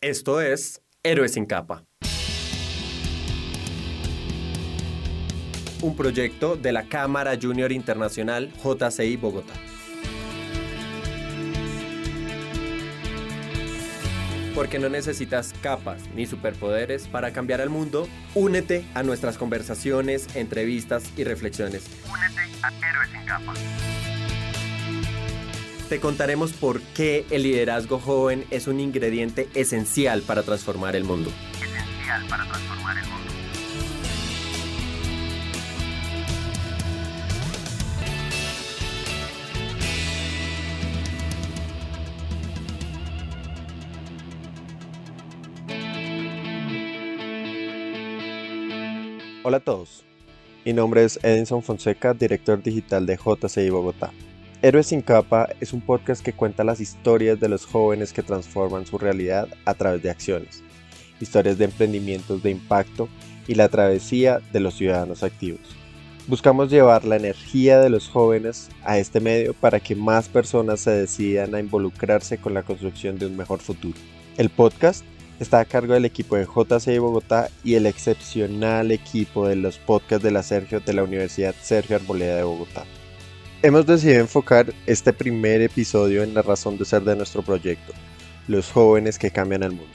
Esto es Héroes sin capa. Un proyecto de la Cámara Junior Internacional JCI Bogotá. Porque no necesitas capas ni superpoderes para cambiar el mundo, únete a nuestras conversaciones, entrevistas y reflexiones. Únete a Héroes sin capa. Te contaremos por qué el liderazgo joven es un ingrediente esencial para transformar el mundo. Esencial para transformar el mundo. Hola a todos, mi nombre es Edinson Fonseca, director digital de JCI Bogotá. Héroes sin capa es un podcast que cuenta las historias de los jóvenes que transforman su realidad a través de acciones, historias de emprendimientos de impacto y la travesía de los ciudadanos activos. Buscamos llevar la energía de los jóvenes a este medio para que más personas se decidan a involucrarse con la construcción de un mejor futuro. El podcast está a cargo del equipo de JCI Bogotá y el excepcional equipo de los podcasts de la Sergio de la Universidad Sergio Arboleda de Bogotá. Hemos decidido enfocar este primer episodio en la razón de ser de nuestro proyecto, los jóvenes que cambian el mundo.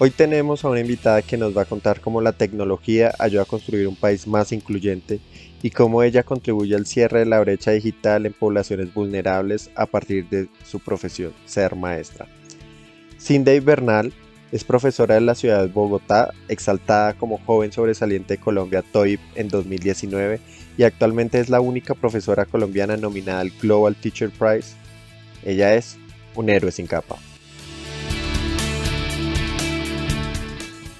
Hoy tenemos a una invitada que nos va a contar cómo la tecnología ayuda a construir un país más incluyente y cómo ella contribuye al cierre de la brecha digital en poblaciones vulnerables a partir de su profesión, ser maestra. Cindy Bernal es profesora de la ciudad de Bogotá, exaltada como joven sobresaliente de Colombia TOIP en 2019 y actualmente es la única profesora colombiana nominada al Global Teacher Prize. Ella es un héroe sin capa.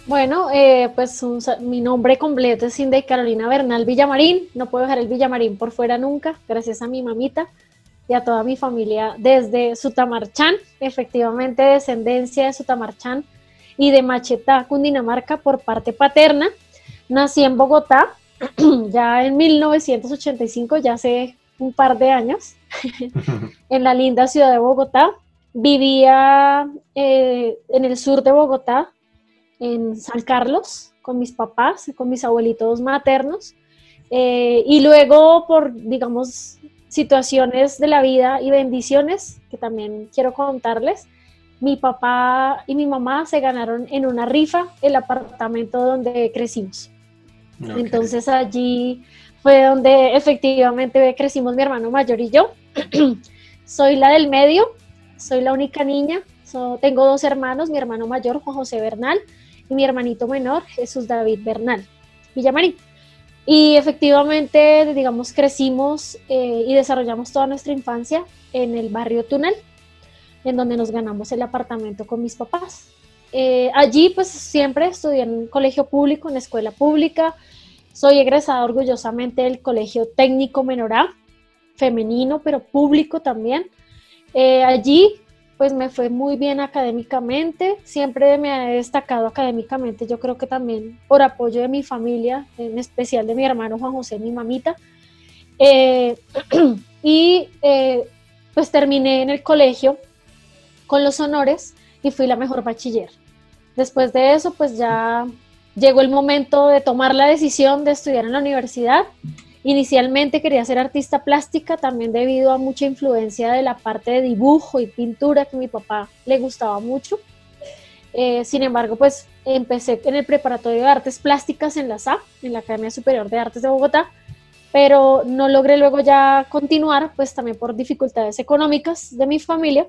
Bueno, eh, pues mi nombre completo es Cindy Carolina Bernal Villamarín. No puedo dejar el Villamarín por fuera nunca, gracias a mi mamita y a toda mi familia desde Sutamarchán, efectivamente descendencia de Sutamarchán y de Machetá, Cundinamarca, por parte paterna. Nací en Bogotá, ya en 1985, ya hace un par de años, en la linda ciudad de Bogotá. Vivía eh, en el sur de Bogotá, en San Carlos, con mis papás, con mis abuelitos maternos. Eh, y luego, por, digamos, situaciones de la vida y bendiciones que también quiero contarles, mi papá y mi mamá se ganaron en una rifa el apartamento donde crecimos. Entonces allí fue donde efectivamente crecimos mi hermano mayor y yo. soy la del medio, soy la única niña, tengo dos hermanos, mi hermano mayor Juan José Bernal y mi hermanito menor Jesús David Bernal, Villamarín. Y efectivamente, digamos, crecimos eh, y desarrollamos toda nuestra infancia en el barrio Túnel, en donde nos ganamos el apartamento con mis papás. Eh, allí pues siempre estudié en un colegio público, en escuela pública. Soy egresada orgullosamente del Colegio Técnico Menorá, femenino, pero público también. Eh, allí pues me fue muy bien académicamente, siempre me he destacado académicamente, yo creo que también por apoyo de mi familia, en especial de mi hermano Juan José, mi mamita. Eh, y pues terminé en el colegio con los honores y fui la mejor bachiller. Después de eso, pues ya llegó el momento de tomar la decisión de estudiar en la universidad. Inicialmente quería ser artista plástica, también debido a mucha influencia de la parte de dibujo y pintura que mi papá le gustaba mucho. Eh, sin embargo, pues empecé en el preparatorio de artes plásticas en la SA, en la Academia Superior de Artes de Bogotá, pero no logré luego ya continuar, pues también por dificultades económicas de mi familia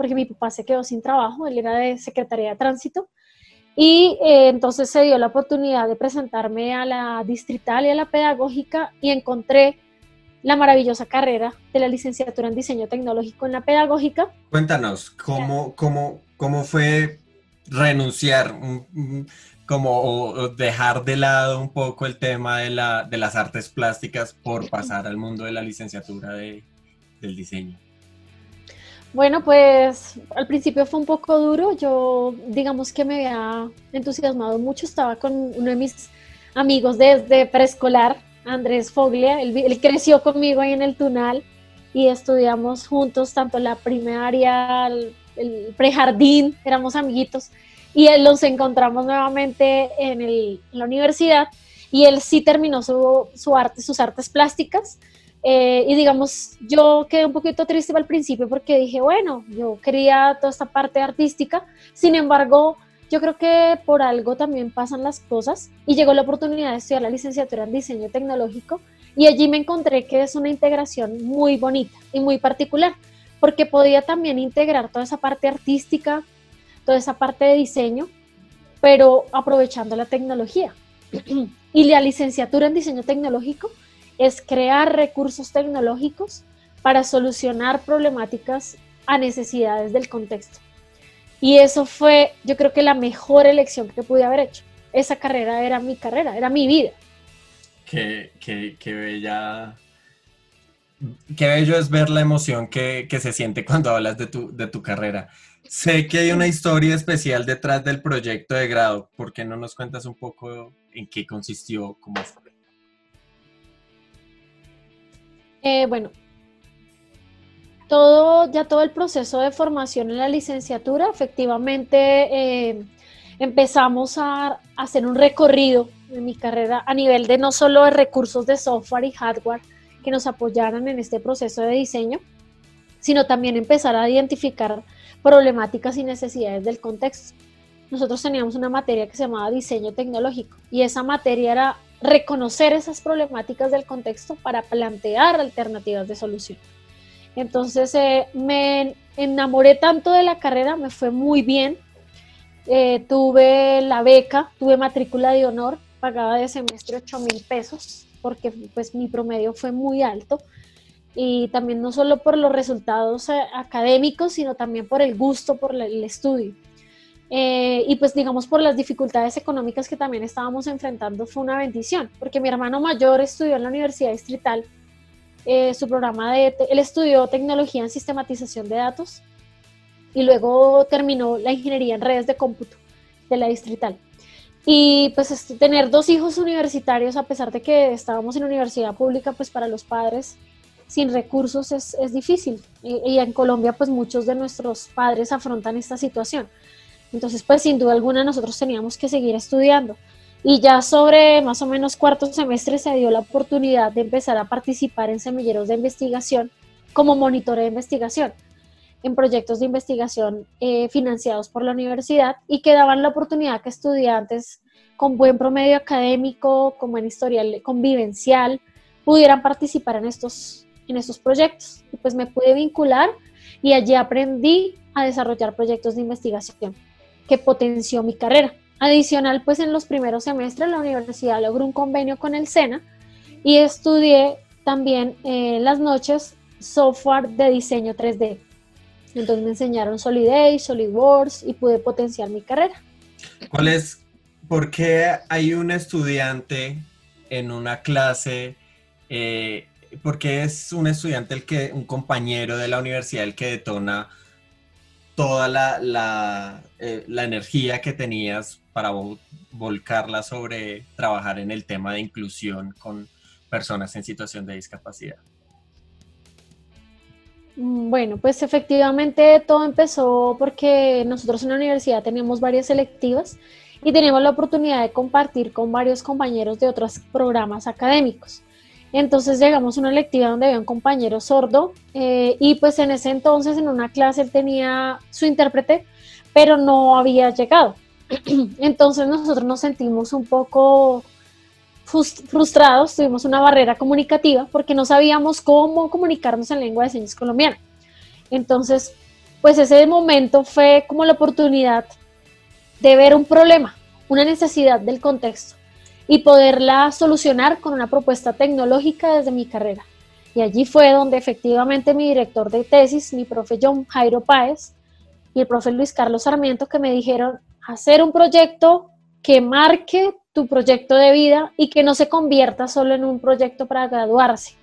porque mi papá se quedó sin trabajo, él era de Secretaría de Tránsito, y eh, entonces se dio la oportunidad de presentarme a la distrital y a la pedagógica y encontré la maravillosa carrera de la licenciatura en diseño tecnológico en la pedagógica. Cuéntanos, ¿cómo, cómo, cómo fue renunciar, como dejar de lado un poco el tema de, la, de las artes plásticas por pasar al mundo de la licenciatura de, del diseño? Bueno, pues al principio fue un poco duro. Yo, digamos que me había entusiasmado mucho. Estaba con uno de mis amigos desde preescolar, Andrés Foglia. Él, creció conmigo ahí en el Tunal y estudiamos juntos tanto la primaria, el prejardín, éramos amiguitos, y él los encontramos nuevamente en, la universidad, y él sí terminó su arte, sus artes plásticas, eh, y digamos, yo quedé un poquito triste al principio porque dije, bueno, yo quería toda esta parte artística, sin embargo, yo creo que por algo también pasan las cosas. Y llegó la oportunidad de estudiar la licenciatura en diseño tecnológico. Y allí me encontré que es una integración muy bonita y muy particular, porque podía también integrar toda esa parte artística, toda esa parte de diseño, pero aprovechando la tecnología. y la licenciatura en diseño tecnológico es crear recursos tecnológicos para solucionar problemáticas a necesidades del contexto. Y eso fue, yo creo que la mejor elección que pude haber hecho. Esa carrera era mi carrera, era mi vida. Qué, qué, qué bella. Qué bello es ver la emoción que, que, se siente cuando hablas de tu, de tu carrera. Sé que hay una historia especial detrás del proyecto de grado. ¿Por qué no nos cuentas un poco en qué consistió, cómo? Eh, bueno, todo, ya todo el proceso de formación en la licenciatura, efectivamente eh, empezamos a, hacer un recorrido en mi carrera a nivel de no solo de recursos de software y hardware que nos apoyaran en este proceso de diseño, sino también empezar a identificar problemáticas y necesidades del contexto. Nosotros teníamos una materia que se llamaba diseño tecnológico y esa materia era reconocer esas problemáticas del contexto para plantear alternativas de solución. Entonces eh, me enamoré tanto de la carrera, me fue muy bien. Eh, tuve la beca, tuve matrícula de honor, pagaba de semestre 8 mil pesos porque pues mi promedio fue muy alto y también no solo por los resultados eh, académicos, sino también por el gusto por el estudio. Eh, y pues digamos por las dificultades económicas que también estábamos enfrentando fue una bendición, porque mi hermano mayor estudió en la Universidad Distrital, eh, su programa de, él estudió tecnología en sistematización de datos y luego terminó la ingeniería en redes de cómputo de la Distrital. Y pues tener dos hijos universitarios, a pesar de que estábamos en universidad pública, pues para los padres sin recursos es, es difícil. Y, y en Colombia pues muchos de nuestros padres afrontan esta situación. Entonces, pues sin duda alguna nosotros teníamos que seguir estudiando. Y ya sobre más o menos cuarto semestre se dio la oportunidad de empezar a participar en semilleros de investigación como monitor de investigación, en proyectos de investigación eh, financiados por la universidad y que daban la oportunidad que estudiantes con buen promedio académico, con buen historial convivencial, pudieran participar en estos, en estos proyectos. Y pues me pude vincular y allí aprendí a desarrollar proyectos de investigación que potenció mi carrera. Adicional, pues en los primeros semestres la universidad logró un convenio con el SENA y estudié también eh, las noches software de diseño 3D. Entonces me enseñaron SolidAce, SolidWorks y pude potenciar mi carrera. ¿Cuál es, por qué hay un estudiante en una clase, eh, por qué es un estudiante el que, un compañero de la universidad el que detona toda la, eh, la, energía que tenías para volcarla sobre trabajar en el tema de inclusión con personas en situación de discapacidad? Mm, bueno, pues efectivamente todo empezó porque nosotros en la universidad teníamos varias selectivas y teníamos la oportunidad de compartir con varios compañeros de otros programas académicos. Entonces llegamos a una lectiva donde había un compañero sordo eh, y pues en ese entonces en una clase él tenía su intérprete, pero no había llegado. Entonces nosotros nos sentimos un poco frustrados, tuvimos una barrera comunicativa porque no sabíamos cómo comunicarnos en lengua de señas colombiana. Entonces, pues ese momento fue como la oportunidad de ver un problema, una necesidad del contexto y poderla solucionar con una propuesta tecnológica desde mi carrera. Y allí fue donde efectivamente mi director de tesis, mi profe John Jairo Páez y el profe Luis Carlos Sarmiento, que me dijeron hacer un proyecto que marque tu proyecto de vida y que no se convierta solo en un proyecto para graduarse.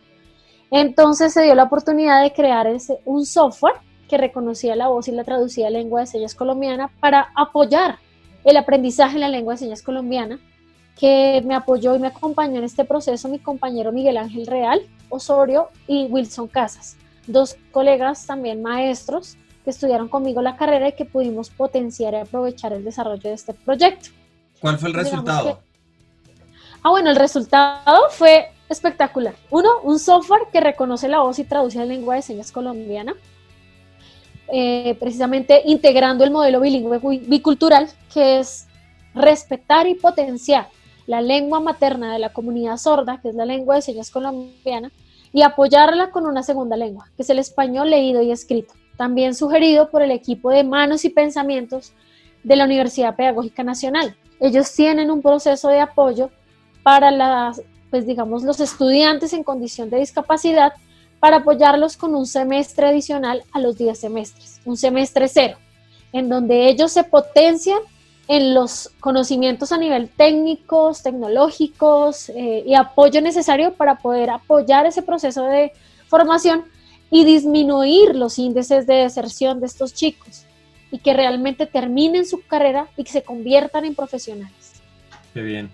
Entonces se dio la oportunidad de crear ese, un software que reconocía la voz y la traducía a lengua de señas colombiana para apoyar el aprendizaje en la lengua de señas colombiana que me apoyó y me acompañó en este proceso mi compañero Miguel Ángel Real Osorio y Wilson Casas, dos colegas también maestros que estudiaron conmigo la carrera y que pudimos potenciar y aprovechar el desarrollo de este proyecto. ¿Cuál fue el resultado? ah, bueno, el resultado fue espectacular. Uno, un software que reconoce la voz y traduce la lengua de señas colombiana, eh, precisamente integrando el modelo bilingüe bicultural, que es respetar y potenciar la lengua materna de la comunidad sorda, que es la lengua de señas colombiana, y apoyarla con una segunda lengua, que es el español leído y escrito, también sugerido por el equipo de manos y pensamientos de la Universidad Pedagógica Nacional. Ellos tienen un proceso de apoyo para las, pues digamos, los estudiantes en condición de discapacidad para apoyarlos con un semestre adicional a los 10 semestres, un semestre cero, en donde ellos se potencian en los conocimientos a nivel técnicos, tecnológicos eh, y apoyo necesario para poder apoyar ese proceso de formación y disminuir los índices de deserción de estos chicos y que realmente terminen su carrera y que se conviertan en profesionales. Qué bien.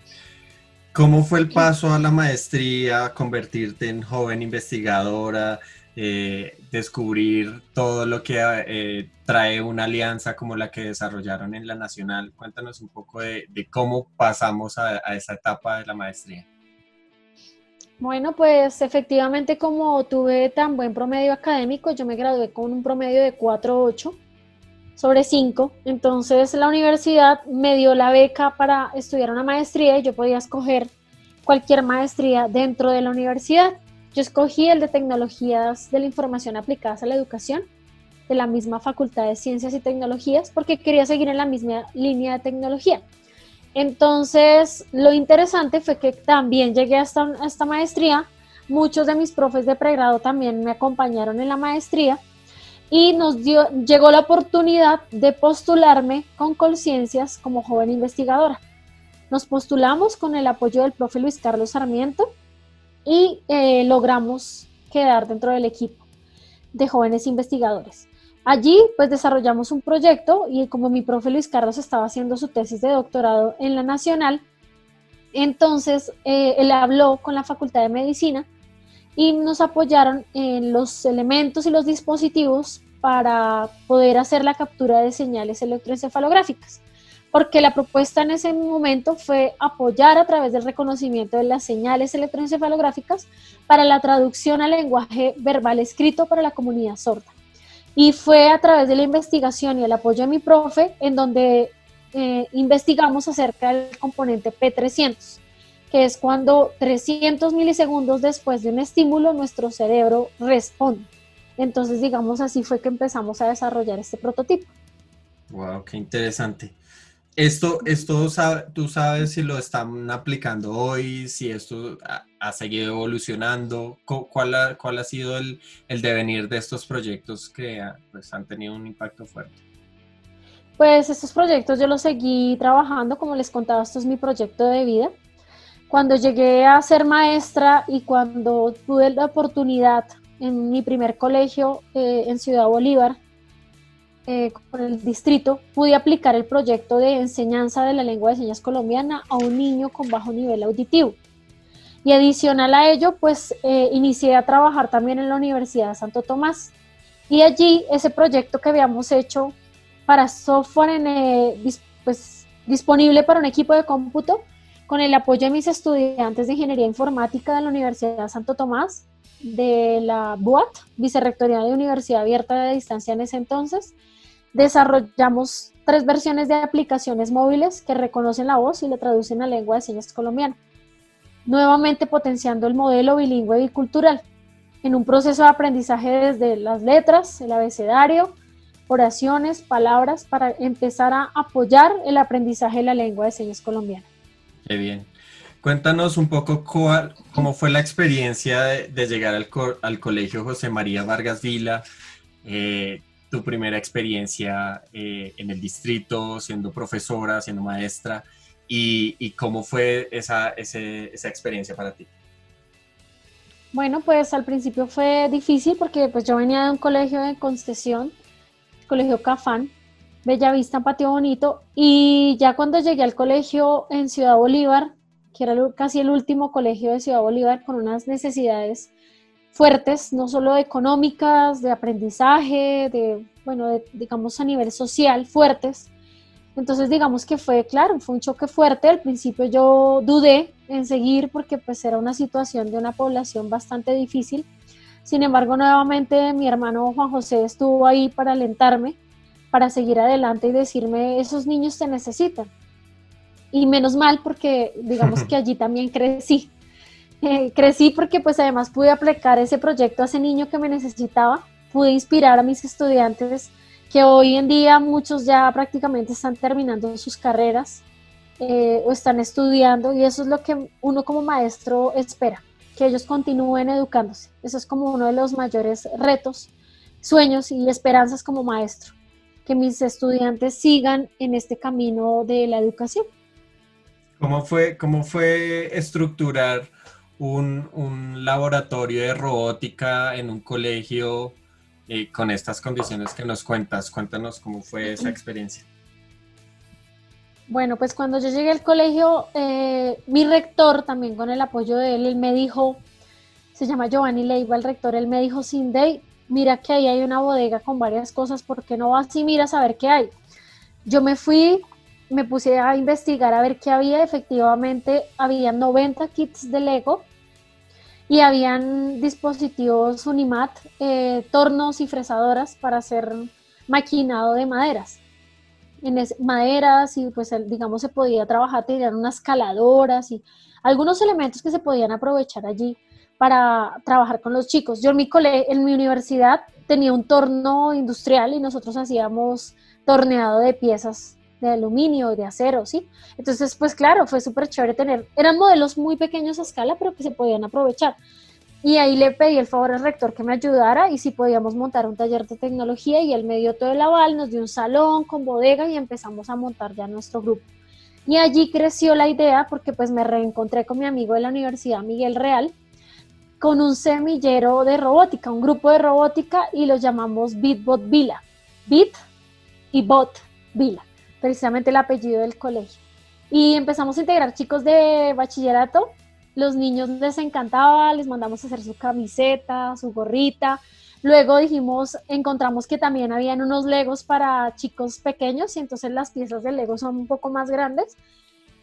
¿Cómo fue el paso a la maestría, convertirte en joven investigadora, eh, descubrir todo lo que eh, trae una alianza como la que desarrollaron en la Nacional? Cuéntanos un poco de, cómo pasamos a, esa etapa de la maestría. Bueno, pues efectivamente como tuve tan buen promedio académico, yo me gradué con un promedio de 4.8 sobre 5. Entonces la universidad me dio la beca para estudiar una maestría y yo podía escoger cualquier maestría dentro de la universidad. Yo escogí el de tecnologías de la información aplicadas a la educación de la misma Facultad de Ciencias y Tecnologías porque quería seguir en la misma línea de tecnología. Entonces, lo interesante fue que también llegué a esta, esta maestría. Muchos de mis profes de pregrado también me acompañaron en la maestría y nos dio, llegó la oportunidad de postularme con Colciencias como joven investigadora. Nos postulamos con el apoyo del profe Luis Carlos Sarmiento y eh, logramos quedar dentro del equipo de jóvenes investigadores. Allí pues desarrollamos un proyecto y como mi profe Luis Carlos estaba haciendo su tesis de doctorado en la Nacional, entonces eh, él habló con la Facultad de Medicina y nos apoyaron en los elementos y los dispositivos para poder hacer la captura de señales electroencefalográficas, porque la propuesta en ese momento fue apoyar a través del reconocimiento de las señales electroencefalográficas para la traducción al lenguaje verbal escrito para la comunidad sorda. Y fue a través de la investigación y el apoyo de mi profe en donde eh, investigamos acerca del componente P300 que es cuando 300 milisegundos después de un estímulo nuestro cerebro responde. Entonces, digamos, así fue que empezamos a desarrollar este prototipo. Wow, qué interesante. Esto, esto tú sabes si lo están aplicando hoy, si esto ha, seguido evolucionando, ¿cuál ha, cuál ha sido el, el, devenir de estos proyectos que pues, han tenido un impacto fuerte? Pues estos proyectos yo los seguí trabajando, como les contaba, esto es mi proyecto de vida. Cuando llegué a ser maestra y cuando tuve la oportunidad en mi primer colegio eh, en Ciudad Bolívar, eh, con el distrito, pude aplicar el proyecto de enseñanza de la lengua de señas colombiana a un niño con bajo nivel auditivo. Y adicional a ello, pues eh, inicié a trabajar también en la Universidad de Santo Tomás. Y allí ese proyecto que habíamos hecho para software en, pues, disponible para un equipo de cómputo, con el apoyo de mis estudiantes de Ingeniería Informática de la Universidad Santo Tomás, de la BUAT, Vicerrectoría de Universidad Abierta de Distancia en ese entonces, desarrollamos tres versiones de aplicaciones móviles que reconocen la voz y le traducen a lengua de señas colombiana, nuevamente potenciando el modelo bilingüe bicultural en un proceso de aprendizaje desde las letras, el abecedario, oraciones, palabras, para empezar a apoyar el aprendizaje de la lengua de señas colombiana. Qué bien. Cuéntanos un poco cómo fue la experiencia de, llegar al, colegio José María Vargas Vila, eh, tu primera experiencia eh, en el distrito, siendo profesora, siendo maestra, y, cómo fue esa, esa experiencia para ti. Bueno, pues al principio fue difícil porque pues yo venía de un colegio de concesión, colegio Cafán, Bellavista, Patio Bonito, y ya cuando llegué al colegio en Ciudad Bolívar, que era casi el último colegio de Ciudad Bolívar con unas necesidades fuertes, no solo económicas, de aprendizaje, de, bueno, digamos a nivel social, fuertes. Entonces, digamos que fue, claro, fue un choque fuerte. Al principio yo dudé en seguir porque pues era una situación de una población bastante difícil. Sin embargo, nuevamente mi hermano Juan José estuvo ahí para alentarme, para seguir adelante y decirme, esos niños te necesitan. Y menos mal porque digamos que allí también crecí. Eh, crecí porque pues además pude aplicar ese proyecto a ese niño que me necesitaba, pude inspirar a mis estudiantes que hoy en día muchos ya prácticamente están terminando sus carreras eh, o están estudiando y eso es lo que uno como maestro espera, que ellos continúen educándose. Eso es como uno de los mayores retos, sueños y esperanzas como maestro, que mis estudiantes sigan en este camino de la educación. ¿Cómo fue, cómo fue estructurar un, laboratorio de robótica en un colegio eh, con estas condiciones que nos cuentas. Cuéntanos cómo fue esa experiencia. Bueno, pues cuando yo llegué al colegio, eh, mi rector, también con el apoyo de él, él me dijo, se llama Giovanni Leiva, el rector, él me dijo, Cindy, mira que ahí hay una bodega con varias cosas, ¿por qué no vas y miras a ver qué hay? Yo me fui, me puse a investigar a ver qué había, efectivamente había 90 kits de Lego y habían dispositivos Unimat, eh, tornos y fresadoras para hacer maquinado de maderas. En maderas y pues digamos se podía trabajar, tenían unas caladoras y algunos elementos que se podían aprovechar allí para trabajar con los chicos. Yo en mi, en mi universidad tenía un torno industrial y nosotros hacíamos torneado de piezas de aluminio, de acero, ¿sí? Entonces, pues claro, fue súper chévere tener, eran modelos muy pequeños a escala, pero que se podían aprovechar. Y ahí le pedí el favor al rector que me ayudara y si podíamos montar un taller de tecnología y él me dio todo el aval, nos dio un salón con bodega y empezamos a montar ya nuestro grupo. Y allí creció la idea porque pues me reencontré con mi amigo de la Universidad Miguel Real con un semillero de robótica, un grupo de robótica y lo llamamos BitBot Vila. Bit y Bot Vila precisamente el apellido del colegio. Y empezamos a integrar chicos de bachillerato. Los niños les encantaba, les mandamos a hacer su camiseta, su gorrita. Luego dijimos, encontramos que también habían unos legos para chicos pequeños y entonces las piezas de lego son un poco más grandes.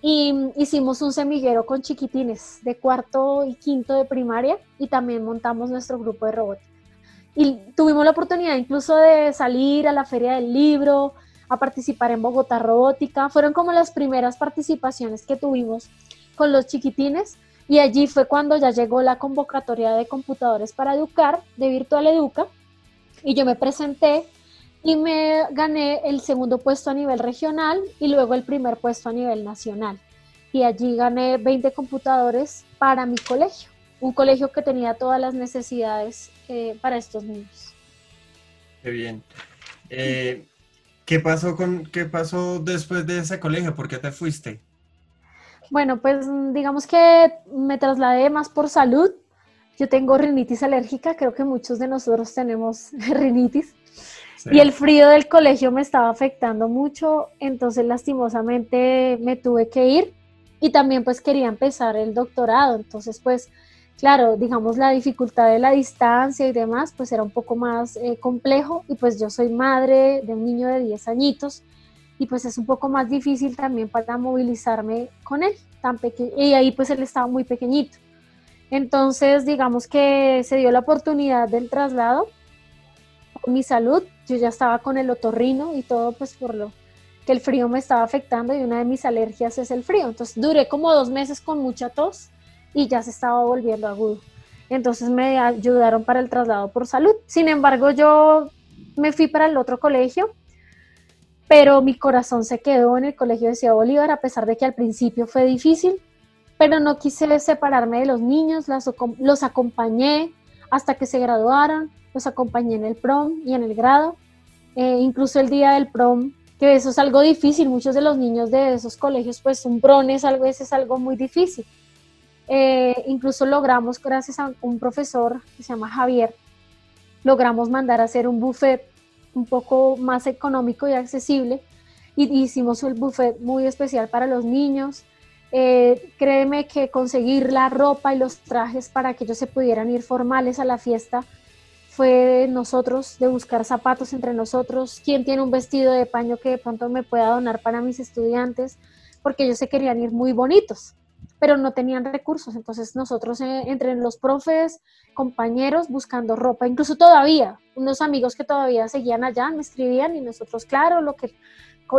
Y hicimos un semillero con chiquitines de cuarto y quinto de primaria y también montamos nuestro grupo de robótica. Y tuvimos la oportunidad incluso de salir a la feria del libro, a participar en Bogotá Robótica. Fueron como las primeras participaciones que tuvimos con los chiquitines y allí fue cuando ya llegó la convocatoria de computadores para educar de Virtual Educa y yo me presenté y me gané el segundo puesto a nivel regional y luego el primer puesto a nivel nacional. Y allí gané 20 computadores para mi colegio, un colegio que tenía todas las necesidades eh, para estos niños. Qué bien. Eh, ¿Qué pasó, con, ¿Qué pasó después de ese colegio? ¿Por qué te fuiste? Bueno, pues digamos que me trasladé más por salud. Yo tengo rinitis alérgica, creo que muchos de nosotros tenemos rinitis. Y el frío del colegio me estaba afectando mucho, entonces lastimosamente me tuve que ir. Y también pues quería empezar el doctorado, entonces pues claro, digamos, la dificultad de la distancia y demás, pues era un poco más eh, complejo. Y pues yo soy madre de un niño de 10 añitos y pues es un poco más difícil también para movilizarme con él, tan pequeño, y ahí pues él estaba muy pequeñito. Entonces, digamos que se dio la oportunidad del traslado con mi salud, yo ya estaba con el otorrino y todo pues por lo que el frío me estaba afectando y una de mis alergias es el frío. Entonces duré como dos meses con mucha tos y ya se estaba volviendo agudo. Entonces me ayudaron para el traslado por salud. Sin embargo, yo me fui para el otro colegio, pero mi corazón se quedó en el colegio de Ciudad Bolívar, a pesar de que al principio fue difícil, pero no quise separarme de los niños, los acompañé hasta que se graduaron, los acompañé en el prom y en el grado, eh, incluso el día del prom, que eso es algo difícil, muchos de los niños de esos colegios, pues un prom es algo, es algo muy difícil. Eh, incluso logramos, gracias a un profesor que se llama Javier, logramos mandar a hacer un buffet un poco más económico y accesible. Y hicimos el buffet muy especial para los niños. Eh, créeme que conseguir la ropa y los trajes para que ellos se pudieran ir formales a la fiesta fue de nosotros, de buscar zapatos entre nosotros, quién tiene un vestido de paño que de pronto me pueda donar para mis estudiantes, porque ellos se querían ir muy bonitos, pero no tenían recursos. Entonces nosotros eh, entre los profes, compañeros, buscando ropa, incluso todavía, unos amigos que todavía seguían allá me escribían y nosotros, claro, lo que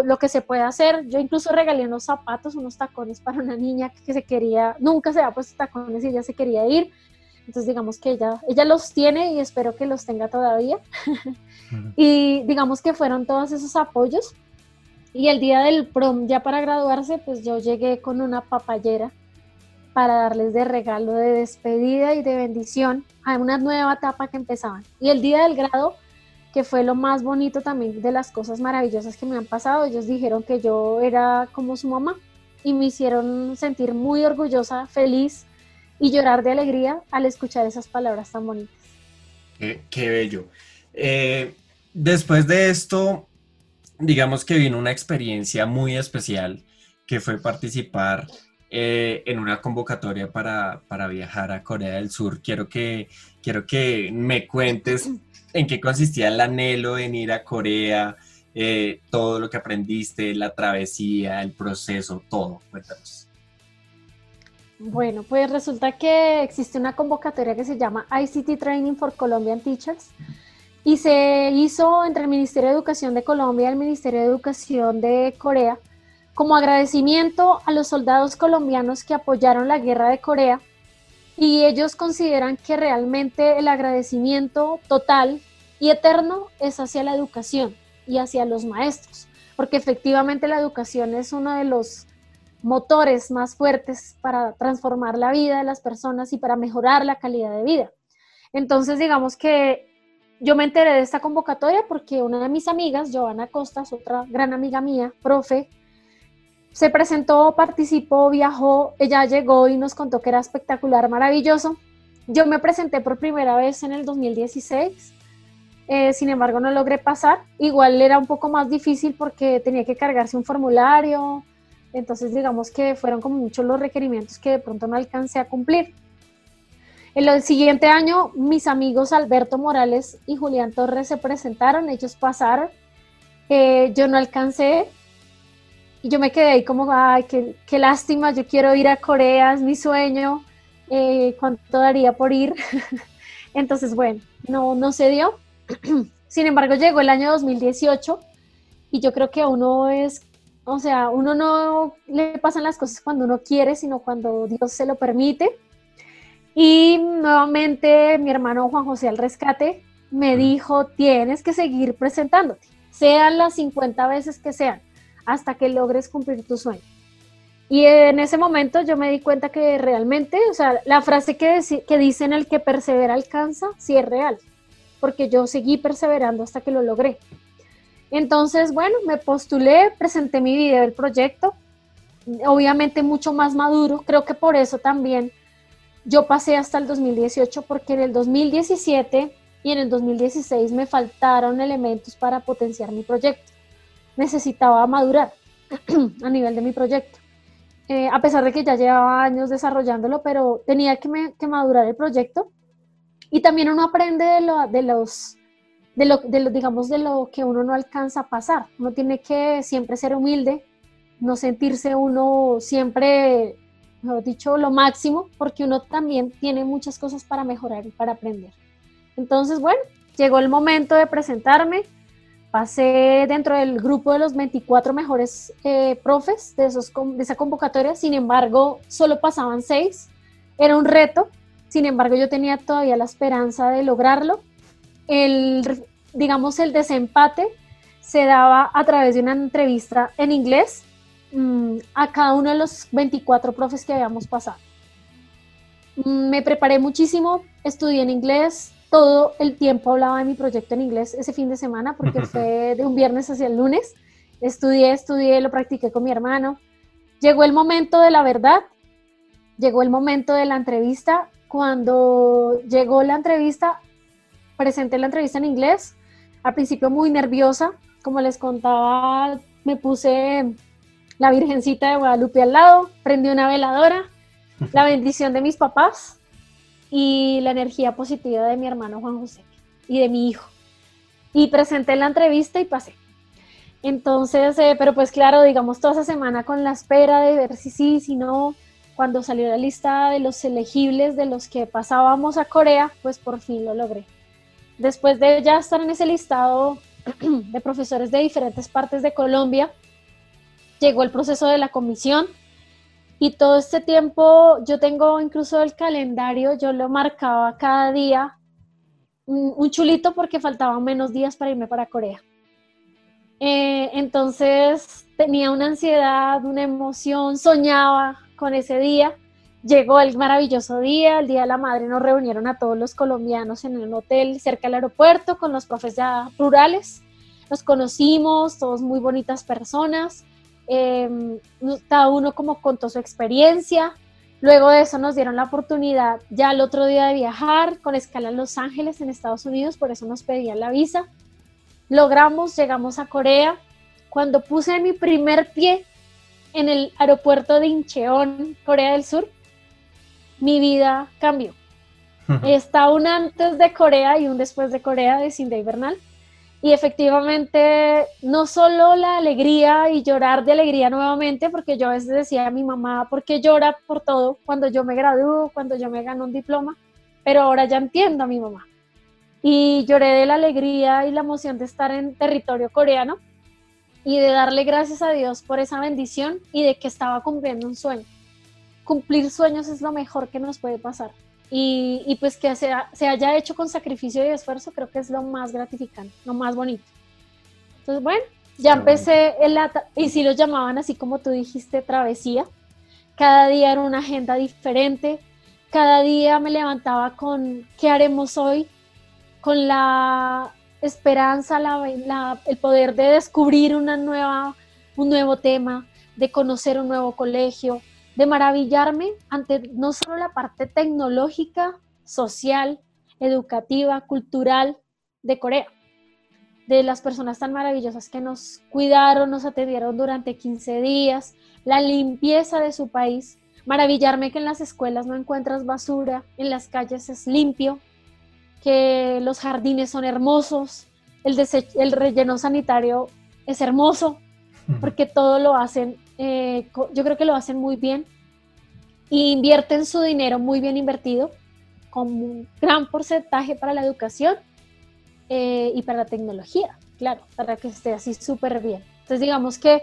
lo que se puede hacer. Yo incluso regalé unos zapatos, unos tacones para una niña que se quería, nunca se había puesto tacones y ella se quería ir. Entonces digamos que ella, ella los tiene y espero que los tenga todavía. y digamos que fueron todos esos apoyos. Y el día del prom, ya para graduarse, pues yo llegué con una papayera para darles de regalo de despedida y de bendición a una nueva etapa que empezaban. Y el día del grado, que fue lo más bonito también de las cosas maravillosas que me han pasado. Ellos dijeron que yo era como su mamá y me hicieron sentir muy orgullosa, feliz y llorar de alegría al escuchar esas palabras tan bonitas. Qué, bello. Eh, después de esto, digamos que vino una experiencia muy especial que fue participar eh, en una convocatoria para, para, viajar a Corea del Sur. Quiero que, quiero que me cuentes en qué consistía el anhelo en ir a Corea, eh, todo lo que aprendiste, la travesía, el proceso, todo. Cuéntanos. Bueno, pues resulta que existe una convocatoria que se llama ICT Training for Colombian Teachers y se hizo entre el Ministerio de Educación de Colombia y el Ministerio de Educación de Corea como agradecimiento a los soldados colombianos que apoyaron la guerra de Corea y ellos consideran que realmente el agradecimiento total y eterno es hacia la educación y hacia los maestros, porque efectivamente la educación es uno de los motores más fuertes para transformar la vida de las personas y para mejorar la calidad de vida. Entonces, digamos que yo me enteré de esta convocatoria porque una de mis amigas, Giovanna Costas, otra gran amiga mía, profe, se presentó, participó, viajó, ella llegó y nos contó que era espectacular, maravilloso. Yo me presenté por primera vez en el 2016, eh, sin embargo no logré pasar. Igual era un poco más difícil porque tenía que cargarse un formulario, entonces digamos que fueron como muchos los requerimientos que de pronto no alcancé a cumplir. En el siguiente año mis amigos Alberto Morales y Julián Torres se presentaron, ellos pasaron, eh, yo no alcancé, y yo me quedé ahí como, ay, qué, qué lástima, yo quiero ir a Corea, es mi sueño, eh, ¿cuánto daría por ir? Entonces, bueno, no, no se dio. Sin embargo, llegó el año 2018 y yo creo que uno es, o sea, uno no le pasan las cosas cuando uno quiere, sino cuando Dios se lo permite. Y nuevamente mi hermano Juan José al rescate me dijo, tienes que seguir presentándote, sean las 50 veces que sean hasta que logres cumplir tu sueño. Y en ese momento yo me di cuenta que realmente, o sea, la frase que, que dicen el que persevera alcanza, sí es real, porque yo seguí perseverando hasta que lo logré. Entonces, bueno, me postulé, presenté mi video del proyecto, obviamente mucho más maduro, creo que por eso también yo pasé hasta el 2018, porque en el 2017 y en el 2016 me faltaron elementos para potenciar mi proyecto necesitaba madurar a nivel de mi proyecto. Eh, a pesar de que ya llevaba años desarrollándolo, pero tenía que, madurar el proyecto. Y también uno aprende de, lo, de los, de lo, de lo, digamos, de lo que uno no alcanza a pasar. Uno tiene que siempre ser humilde, no sentirse uno siempre, dicho, lo máximo, porque uno también tiene muchas cosas para mejorar y para aprender. Entonces, bueno, llegó el momento de presentarme pasé dentro del grupo de los 24 mejores eh, profes de, esos, de esa convocatoria, sin embargo, solo pasaban seis. Era un reto, sin embargo, yo tenía todavía la esperanza de lograrlo. El, digamos, el desempate se daba a través de una entrevista en inglés mm, a cada uno de los 24 profes que habíamos pasado. Mm, me preparé muchísimo, estudié en inglés, todo el tiempo hablaba de mi proyecto en inglés ese fin de semana porque fue de un viernes hacia el lunes. Estudié, estudié, lo practiqué con mi hermano. Llegó el momento de la verdad, llegó el momento de la entrevista. Cuando llegó la entrevista, presenté la entrevista en inglés. Al principio muy nerviosa, como les contaba, me puse la Virgencita de Guadalupe al lado, prendí una veladora, la bendición de mis papás y la energía positiva de mi hermano Juan José y de mi hijo. Y presenté la entrevista y pasé. Entonces, eh, pero pues claro, digamos toda esa semana con la espera de ver si sí, si no, cuando salió la lista de los elegibles de los que pasábamos a Corea, pues por fin lo logré. Después de ya estar en ese listado de profesores de diferentes partes de Colombia, llegó el proceso de la comisión y todo este tiempo yo tengo incluso el calendario, yo lo marcaba cada día, un, chulito porque faltaban menos días para irme para Corea. Eh, entonces tenía una ansiedad, una emoción, soñaba con ese día. Llegó el maravilloso día, el Día de la Madre, nos reunieron a todos los colombianos en un hotel cerca del aeropuerto con los profes rurales. Nos conocimos, todos muy bonitas personas. Em, cada uno como contó su experiencia. Luego de eso nos dieron la oportunidad ya el otro día de viajar con escala en Los Ángeles, en Estados Unidos, por eso nos pedían la visa. Logramos, llegamos a Corea. Cuando puse mi primer pie en el aeropuerto de Incheon, Corea del Sur, mi vida cambió. Está un antes de Corea y un después de Corea de Cindy Bernal. Y efectivamente, no solo la alegría y llorar de alegría nuevamente, porque yo a veces decía a mi mamá, ¿por qué llora por todo cuando yo me gradúo, cuando yo me gano un diploma? Pero ahora ya entiendo a mi mamá y lloré de la alegría y la emoción de estar en territorio coreano y de darle gracias a Dios por esa bendición y de que estaba cumpliendo un sueño. Cumplir sueños es lo mejor que nos puede pasar. Y, y pues que se, se, haya hecho con sacrificio y esfuerzo creo que es lo más gratificante, lo más bonito. Entonces, bueno, ya empecé, el, y si lo llamaban así como tú dijiste, travesía. Cada día era una agenda diferente. Cada día me levantaba con, ¿qué haremos hoy? con la esperanza, el poder de descubrir una nueva, un nuevo tema, de conocer un nuevo colegio, de maravillarme ante no solo la parte tecnológica, social, educativa, cultural de Corea, de las personas tan maravillosas que nos cuidaron, nos atendieron durante 15 días, la limpieza de su país, maravillarme que en las escuelas no encuentras basura, en las calles es limpio, que los jardines son hermosos, el, el relleno sanitario es hermoso, porque todo lo hacen, eh, yo creo que lo hacen muy bien, y invierten su dinero muy bien invertido, con un gran porcentaje para la educación eh, y para la tecnología, claro, para que esté así súper bien. Entonces digamos que,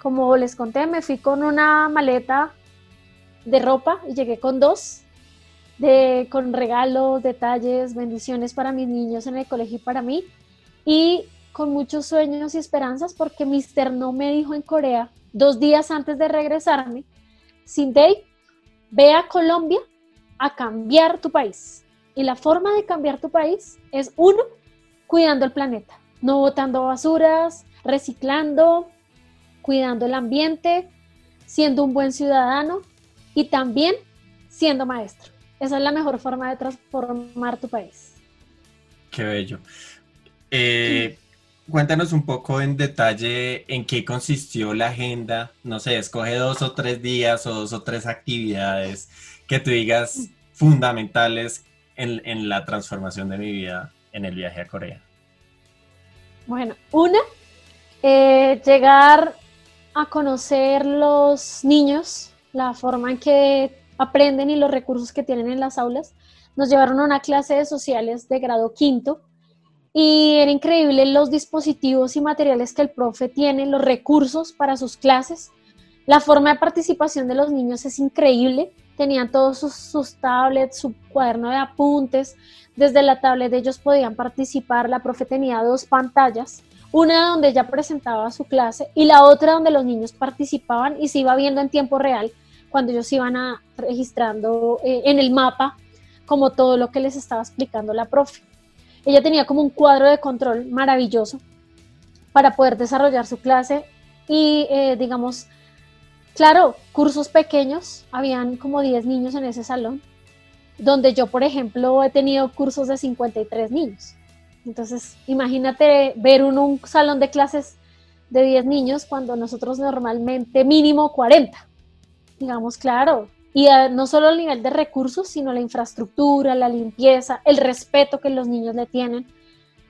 como les conté, me fui con una maleta de ropa y llegué con dos de, con regalos, detalles, bendiciones para mis niños en el colegio y para mí. Y con muchos sueños y esperanzas porque Mister no me dijo en Corea, dos días antes de regresarme, Sindei, ve a Colombia a cambiar tu país. Y la forma de cambiar tu país es, uno, cuidando el planeta, no botando basuras, reciclando, cuidando el ambiente, siendo un buen ciudadano y también siendo maestro. Esa es la mejor forma de transformar tu país. Qué bello. Eh, cuéntanos un poco en detalle en qué consistió la agenda. No sé, escoge dos o tres días o dos o tres actividades que tú digas fundamentales en, la transformación de mi vida en el viaje a Corea. Bueno, una, eh, llegar a conocer los niños, la forma en que aprenden y los recursos que tienen en las aulas. Nos llevaron a una clase de sociales de grado quinto y era increíble los dispositivos y materiales que el profe tiene, los recursos para sus clases. La forma de participación de los niños es increíble. Tenían todos sus, tablets, su cuaderno de apuntes. Desde la tablet ellos podían participar. La profe tenía dos pantallas una donde ella presentaba su clase y la otra donde los niños participaban y se iba viendo en tiempo real cuando ellos iban a, registrando eh, en el mapa como todo lo que les estaba explicando la profe. Ella tenía como un cuadro de control maravilloso para poder desarrollar su clase y eh, digamos, claro, cursos pequeños, habían como 10 niños en ese salón, donde yo, por ejemplo, he tenido cursos de 53 niños. Entonces, imagínate ver un salón de clases de 10 niños cuando nosotros normalmente mínimo 40. Digamos, claro. Y no solo el nivel de recursos, sino la infraestructura, la limpieza, el respeto que los niños le tienen.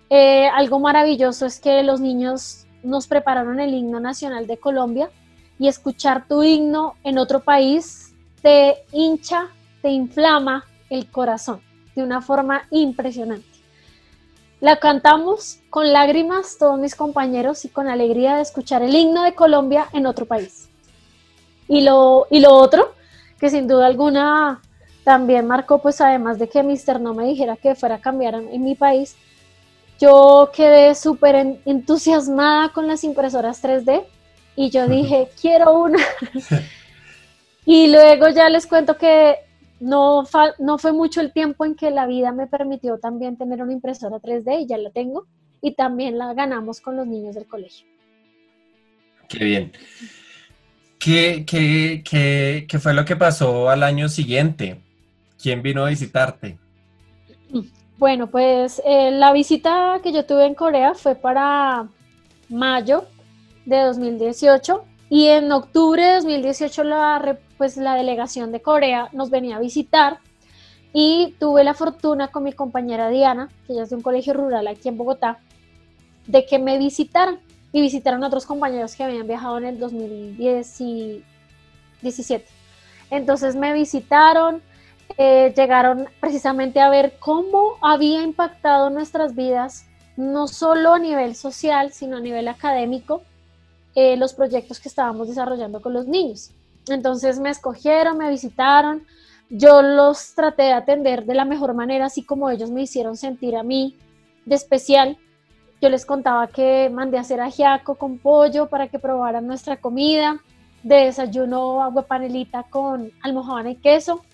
Eh, algo maravilloso es que los niños nos prepararon el himno nacional de Colombia y escuchar tu himno en otro país te hincha, te inflama el corazón de una forma impresionante. La cantamos con lágrimas todos mis compañeros y con alegría de escuchar el himno de Colombia en otro país. Y lo, y lo otro, que sin duda alguna también marcó, pues además de que Mister no me dijera que fuera a cambiar en mi país, yo quedé súper entusiasmada con las impresoras 3D y yo dije, quiero una. y luego ya les cuento que no, no fue mucho el tiempo en que la vida me permitió también tener una impresora 3D y ya la tengo. Y también la ganamos con los niños del colegio. Qué bien. ¿Qué, qué, fue lo que pasó al año siguiente? ¿Quién vino a visitarte? Bueno, pues eh, la visita que yo tuve en Corea fue para mayo de 2018 y en octubre de 2018 la, pues, la delegación de Corea nos venía a visitar y tuve la fortuna con mi compañera Diana, que ella es de un colegio rural aquí en Bogotá, de que me visitaran y visitaron a otros compañeros que habían viajado en el 2017. Entonces me visitaron, eh, llegaron precisamente a ver cómo había impactado nuestras vidas, no solo a nivel social, sino a nivel académico, eh, los proyectos que estábamos desarrollando con los niños. Entonces me escogieron, me visitaron, yo los traté de atender de la mejor manera, así como ellos me hicieron sentir a mí de especial. Yo les contaba que mandé a hacer ajiaco con pollo para que probaran nuestra comida, de desayuno agua panelita con almohadana y queso,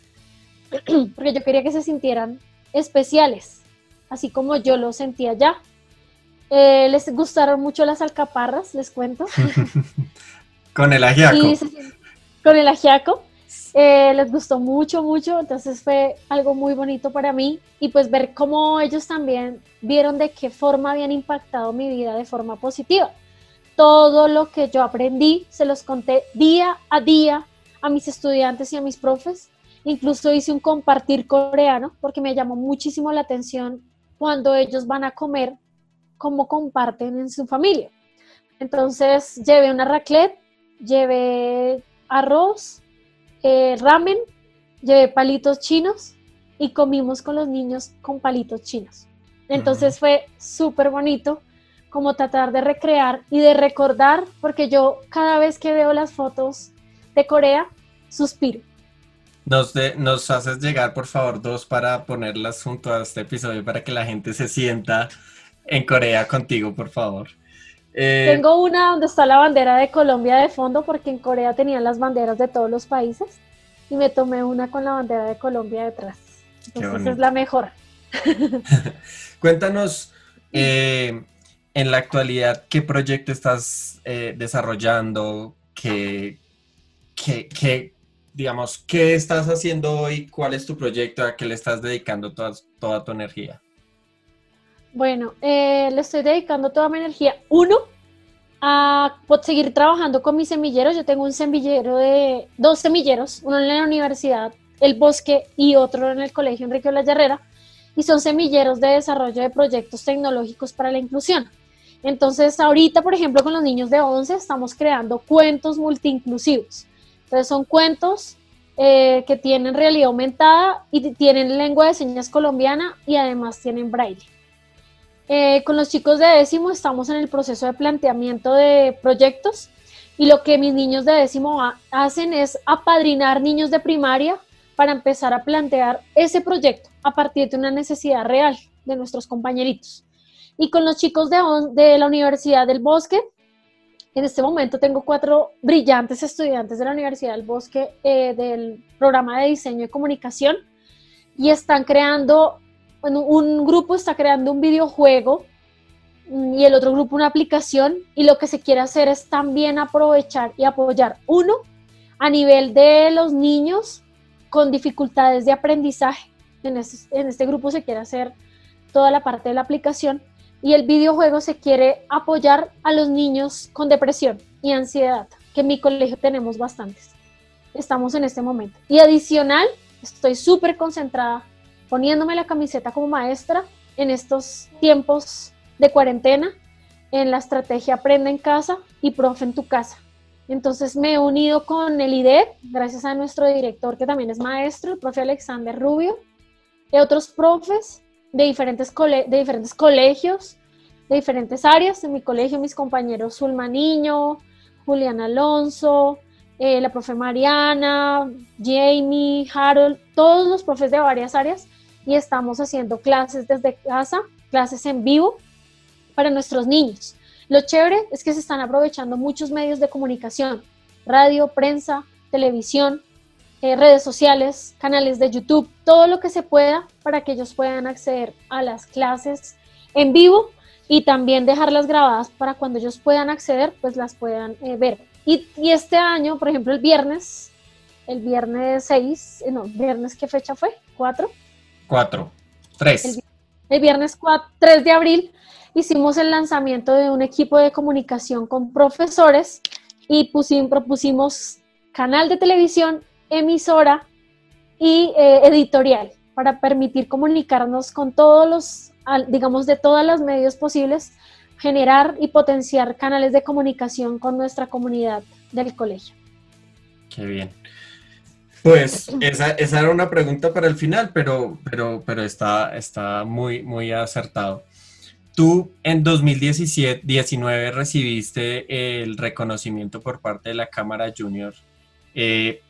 porque yo quería que se sintieran especiales, así como yo lo sentía ya. Eh, les gustaron mucho las alcaparras, les cuento. con el ajiaco. con el ajiaco. Eh, les gustó mucho, mucho, entonces fue algo muy bonito para mí y pues ver cómo ellos también vieron de qué forma habían impactado mi vida de forma positiva. Todo lo que yo aprendí se los conté día a día a mis estudiantes y a mis profes. Incluso hice un compartir coreano porque me llamó muchísimo la atención cuando ellos van a comer cómo comparten en su familia. Entonces llevé una raclette, llevé arroz, eh, ramen, llevé palitos chinos y comimos con los niños con palitos chinos. Entonces fue súper bonito como tratar de recrear y de recordar, porque yo cada vez que veo las fotos de Corea, suspiro. Nos, nos haces llegar, por favor, dos para ponerlas junto a este episodio para que la gente se sienta en Corea contigo, por favor. Eh, Tengo una donde está la bandera de Colombia de fondo, porque en Corea tenían las banderas de todos los países, y me tomé una con la bandera de Colombia detrás. Entonces es la mejor. Cuéntanos, eh, en la actualidad, ¿qué proyecto estás eh, desarrollando? ¿Qué, qué, digamos, qué estás haciendo hoy? ¿Cuál es tu proyecto? ¿A qué le estás dedicando toda, toda tu energía? Bueno, eh, le estoy dedicando toda mi energía, uno, a seguir trabajando con mis semilleros. Yo tengo un semillero de dos semilleros, uno en la universidad, el bosque, y otro en el colegio Enrique La Herrera, y son semilleros de desarrollo de proyectos tecnológicos para la inclusión. Entonces, ahorita, por ejemplo, con los niños de 11 estamos creando cuentos multiinclusivos. Entonces, son cuentos eh, que tienen realidad aumentada y tienen lengua de señas colombiana y además tienen braille. Eh, con los chicos de décimo estamos en el proceso de planteamiento de proyectos y lo que mis niños de décimo hacen es apadrinar niños de primaria para empezar a plantear ese proyecto a partir de una necesidad real de nuestros compañeritos. Y con los chicos de, la Universidad del Bosque, en este momento tengo cuatro brillantes estudiantes de la Universidad del Bosque eh, del programa de diseño y comunicación y están creando un grupo está creando un videojuego y el otro grupo una aplicación y lo que se quiere hacer es también aprovechar y apoyar uno a nivel de los niños con dificultades de aprendizaje. En este, en este grupo se quiere hacer toda la parte de la aplicación, y el videojuego se quiere apoyar a los niños con depresión y ansiedad, que en mi colegio tenemos bastantes. Estamos en este momento. Y adicional, estoy súper concentrada poniéndome la camiseta como maestra en estos tiempos de cuarentena, en la estrategia Aprende en casa y Profe en tu casa. Entonces me he unido con el IDEP, gracias a nuestro director que también es maestro, el profe Alexander Rubio, y otros profes de diferentes, de diferentes colegios, de diferentes áreas. En mi colegio mis compañeros Zulma Niño, Julián Alonso, eh, la profe Mariana, Jamie, Harold, todos los profes de varias áreas y estamos haciendo clases desde casa, clases en vivo para nuestros niños. Lo chévere es que se están aprovechando muchos medios de comunicación, radio, prensa, televisión, eh, redes sociales, canales de YouTube, todo lo que se pueda para que ellos puedan acceder a las clases en vivo y también dejarlas grabadas para cuando ellos puedan acceder, pues las puedan eh, ver. Y, y, este año, por ejemplo, el viernes, el viernes 6, eh, no, viernes, ¿qué fecha fue? ¿4? 4, 3. El, viernes 4, 3 de abril hicimos el lanzamiento de un equipo de comunicación con profesores y pusimos, propusimos canal de televisión, emisora y eh, editorial para permitir comunicarnos con todos los, digamos, de todos los medios posibles, generar y potenciar canales de comunicación con nuestra comunidad del colegio. Qué bien. Pues esa, era una pregunta para el final, pero, pero, pero está, está muy, muy acertado. Tú en 2017-19 recibiste el reconocimiento por parte de la Cámara Junior eh,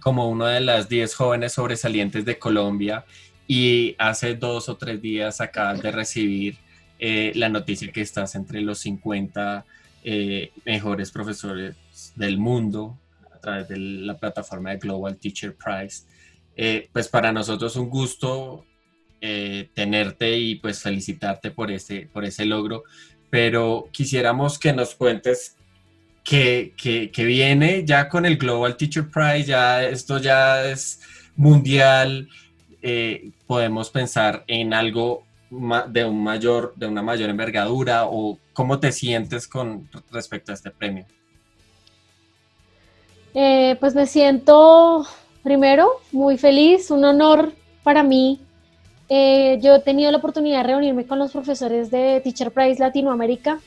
como una de las 10 jóvenes sobresalientes de Colombia y hace dos o tres días acabas de recibir eh, la noticia que estás entre los 50 eh, mejores profesores del mundo través de la plataforma de Global Teacher Prize. Eh, pues para nosotros un gusto eh, tenerte y pues felicitarte por ese, por ese logro, pero quisiéramos que nos cuentes que, que, viene ya con el Global Teacher Prize, ya esto ya es mundial, eh, podemos pensar en algo de, un mayor, de una mayor envergadura o cómo te sientes con respecto a este premio. Eh, pues me siento primero muy feliz, un honor para mí. Eh, yo he tenido la oportunidad de reunirme con los profesores de Teacher Prize Latinoamérica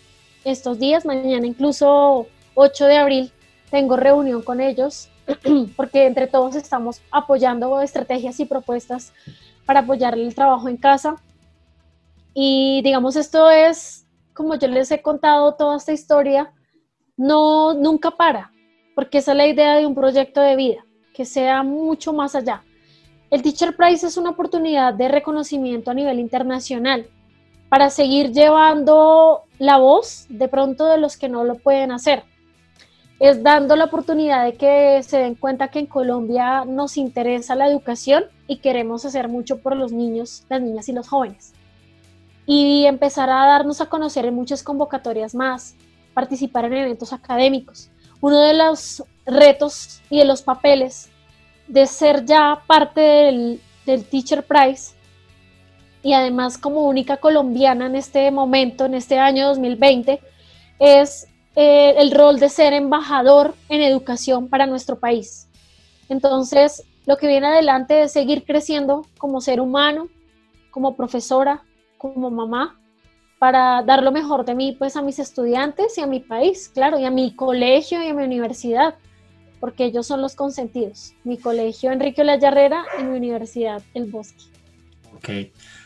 estos días, mañana incluso 8 de abril tengo reunión con ellos porque entre todos estamos apoyando estrategias y propuestas para apoyar el trabajo en casa. Y digamos, esto es, como yo les he contado toda esta historia, no, nunca para porque esa es la idea de un proyecto de vida, que sea mucho más allá. El Teacher Prize es una oportunidad de reconocimiento a nivel internacional para seguir llevando la voz de pronto de los que no lo pueden hacer. Es dando la oportunidad de que se den cuenta que en Colombia nos interesa la educación y queremos hacer mucho por los niños, las niñas y los jóvenes. Y empezar a darnos a conocer en muchas convocatorias más, participar en eventos académicos uno de los retos y de los papeles de ser ya parte del, Teacher Prize y además como única colombiana en este momento, en este año 2020, es eh, el rol de ser embajador en educación para nuestro país. Entonces, lo que viene adelante es seguir creciendo como ser humano, como profesora, como mamá, para dar lo mejor de mí pues a mis estudiantes y a mi país, claro, y a mi colegio y a mi universidad, porque ellos son los consentidos. Mi colegio Enrique La Yarrera y mi universidad El Bosque. Ok.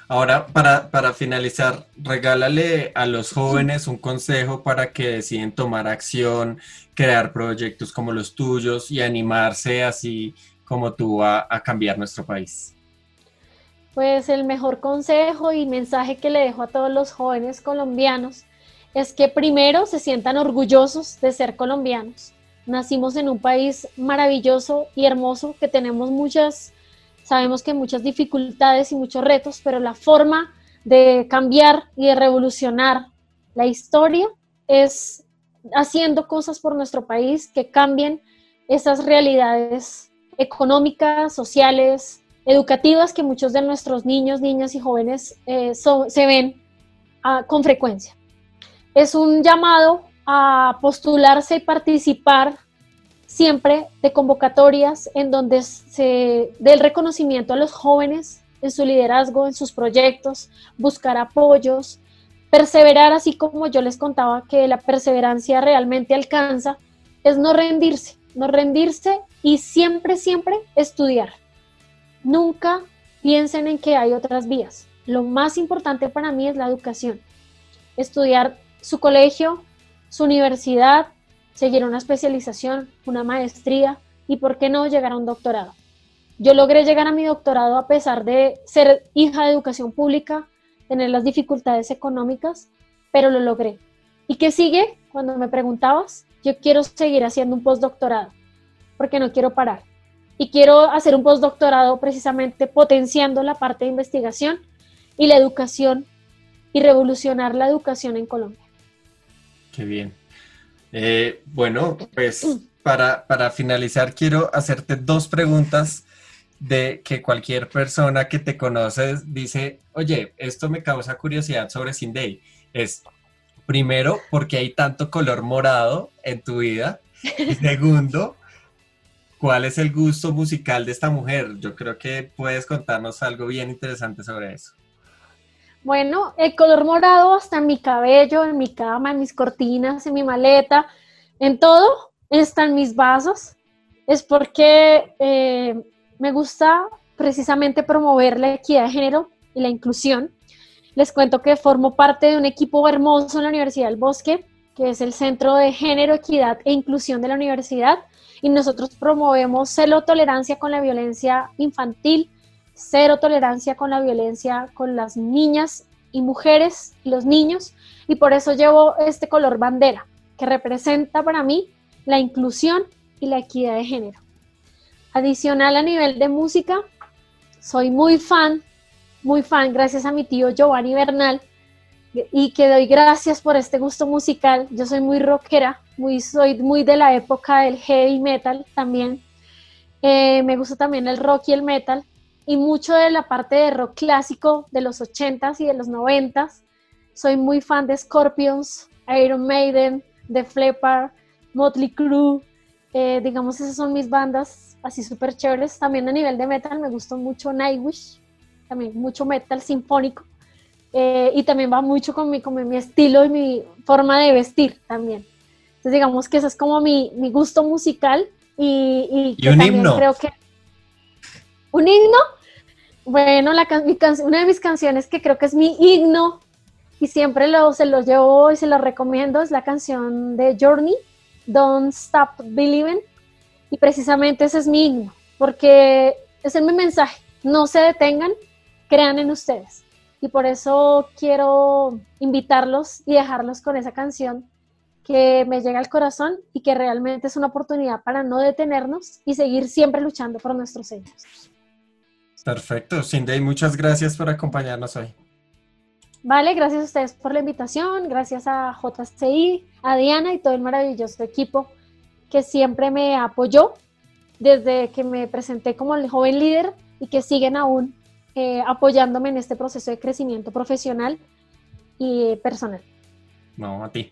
Ahora, para, para finalizar, regálale a los jóvenes un consejo para que deciden tomar acción, crear proyectos como los tuyos y animarse así como tú a cambiar nuestro país. Pues el mejor consejo y mensaje que le dejo a todos los jóvenes colombianos es que primero se sientan orgullosos de ser colombianos. Nacimos en un país maravilloso y hermoso que tenemos muchas, sabemos que muchas dificultades y muchos retos, pero la forma de cambiar y de revolucionar la historia es haciendo cosas por nuestro país que cambien esas realidades económicas, sociales, educativas que muchos de nuestros niños, niñas y jóvenes eh, se ven con frecuencia. Es un llamado a postularse y participar siempre de convocatorias en donde se dé el reconocimiento a los jóvenes en su liderazgo, en sus proyectos, buscar apoyos, perseverar, así como yo les contaba que la perseverancia realmente alcanza, es no rendirse, no rendirse y siempre, siempre estudiar. Nunca piensen en que hay otras vías. Lo más importante para mí es la educación. Estudiar su colegio, su universidad, seguir una especialización, una maestría y, ¿por qué no, llegar a un doctorado? Yo logré llegar a mi doctorado a pesar de ser hija de educación pública, tener las dificultades económicas, pero lo logré. ¿Y qué sigue? Cuando me preguntabas, yo quiero seguir haciendo un postdoctorado, porque no quiero parar. Y quiero hacer un postdoctorado precisamente potenciando la parte de investigación y la educación y revolucionar la educación en Colombia. Qué bien. Eh, bueno, pues para, para finalizar quiero hacerte dos preguntas de que cualquier persona que te conoce dice, oye, esto me causa curiosidad sobre Cindy. Es, primero, porque hay tanto color morado en tu vida. Y segundo, ¿cuál es el gusto musical de esta mujer? Yo creo que puedes contarnos algo bien interesante sobre eso. Bueno, el color morado está en mi cabello, en mi cama, en mis cortinas, en mi maleta, en todo, están mis vasos. Es porque eh, me gusta precisamente promover la equidad de género y la inclusión. Les cuento que formo parte de un equipo hermoso en la Universidad del Bosque, que es el Centro de Género, Equidad e Inclusión de la universidad, y nosotros promovemos cero tolerancia con la violencia infantil, cero tolerancia con la violencia con las niñas y mujeres los niños, y por eso llevo este color bandera, que representa para mí la inclusión y la equidad de género. Adicional a nivel de música, soy muy fan, muy fan, gracias a mi tío Giovanni Bernal, y que doy gracias por este gusto musical. Yo soy muy rockera, muy, soy muy de la época del heavy metal también. Eh, me gusta también el rock y el metal y mucho de la parte de rock clásico de los 80s y de los 90s. Soy muy fan de Scorpions, Iron Maiden, The Flepper, Motley Crue. Eh, digamos, esas son mis bandas así súper chéveres. También a nivel de metal me gustó mucho Nightwish, también mucho metal sinfónico. Eh, y también va mucho con mi, con mi estilo y mi forma de vestir también. Entonces digamos que ese es como mi, mi gusto musical y, y, un himno. creo que un himno. Bueno, la, una de mis canciones que creo que es mi himno y siempre lo, se los llevo y se lo recomiendo es la canción de Journey, Don't Stop Believing. Y precisamente ese es mi himno, porque ese es mi mensaje. No se detengan, crean en ustedes. Y por eso quiero invitarlos y dejarlos con esa canción que me llega al corazón y que realmente es una oportunidad para no detenernos y seguir siempre luchando por nuestros sueños. Perfecto, Cindy, muchas gracias por acompañarnos hoy. Vale, gracias a ustedes por la invitación, gracias a JCI, a Diana y todo el maravilloso equipo que siempre me apoyó desde que me presenté como el joven líder y que siguen aún eh, apoyándome en este proceso de crecimiento profesional y personal. No, a ti.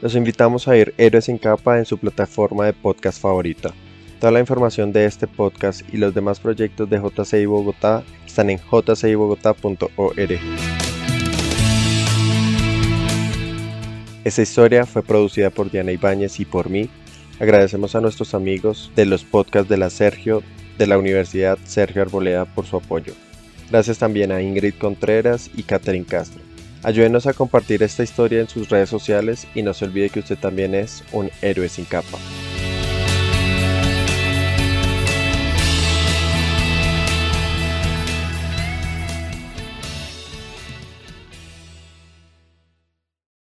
Los invitamos a ir Héroes sin capa en su plataforma de podcast favorita. Toda la información de este podcast y los demás proyectos de JCI Bogotá están en jcibogotá.org. Esta historia fue producida por Diana Ibáñez y por mí. Agradecemos a nuestros amigos de los podcasts de la Sergio de la Universidad Sergio Arboleda por su apoyo. Gracias también a Ingrid Contreras y Catherine Castro. Ayúdenos a compartir esta historia en sus redes sociales y no se olvide que usted también es un héroe sin capa.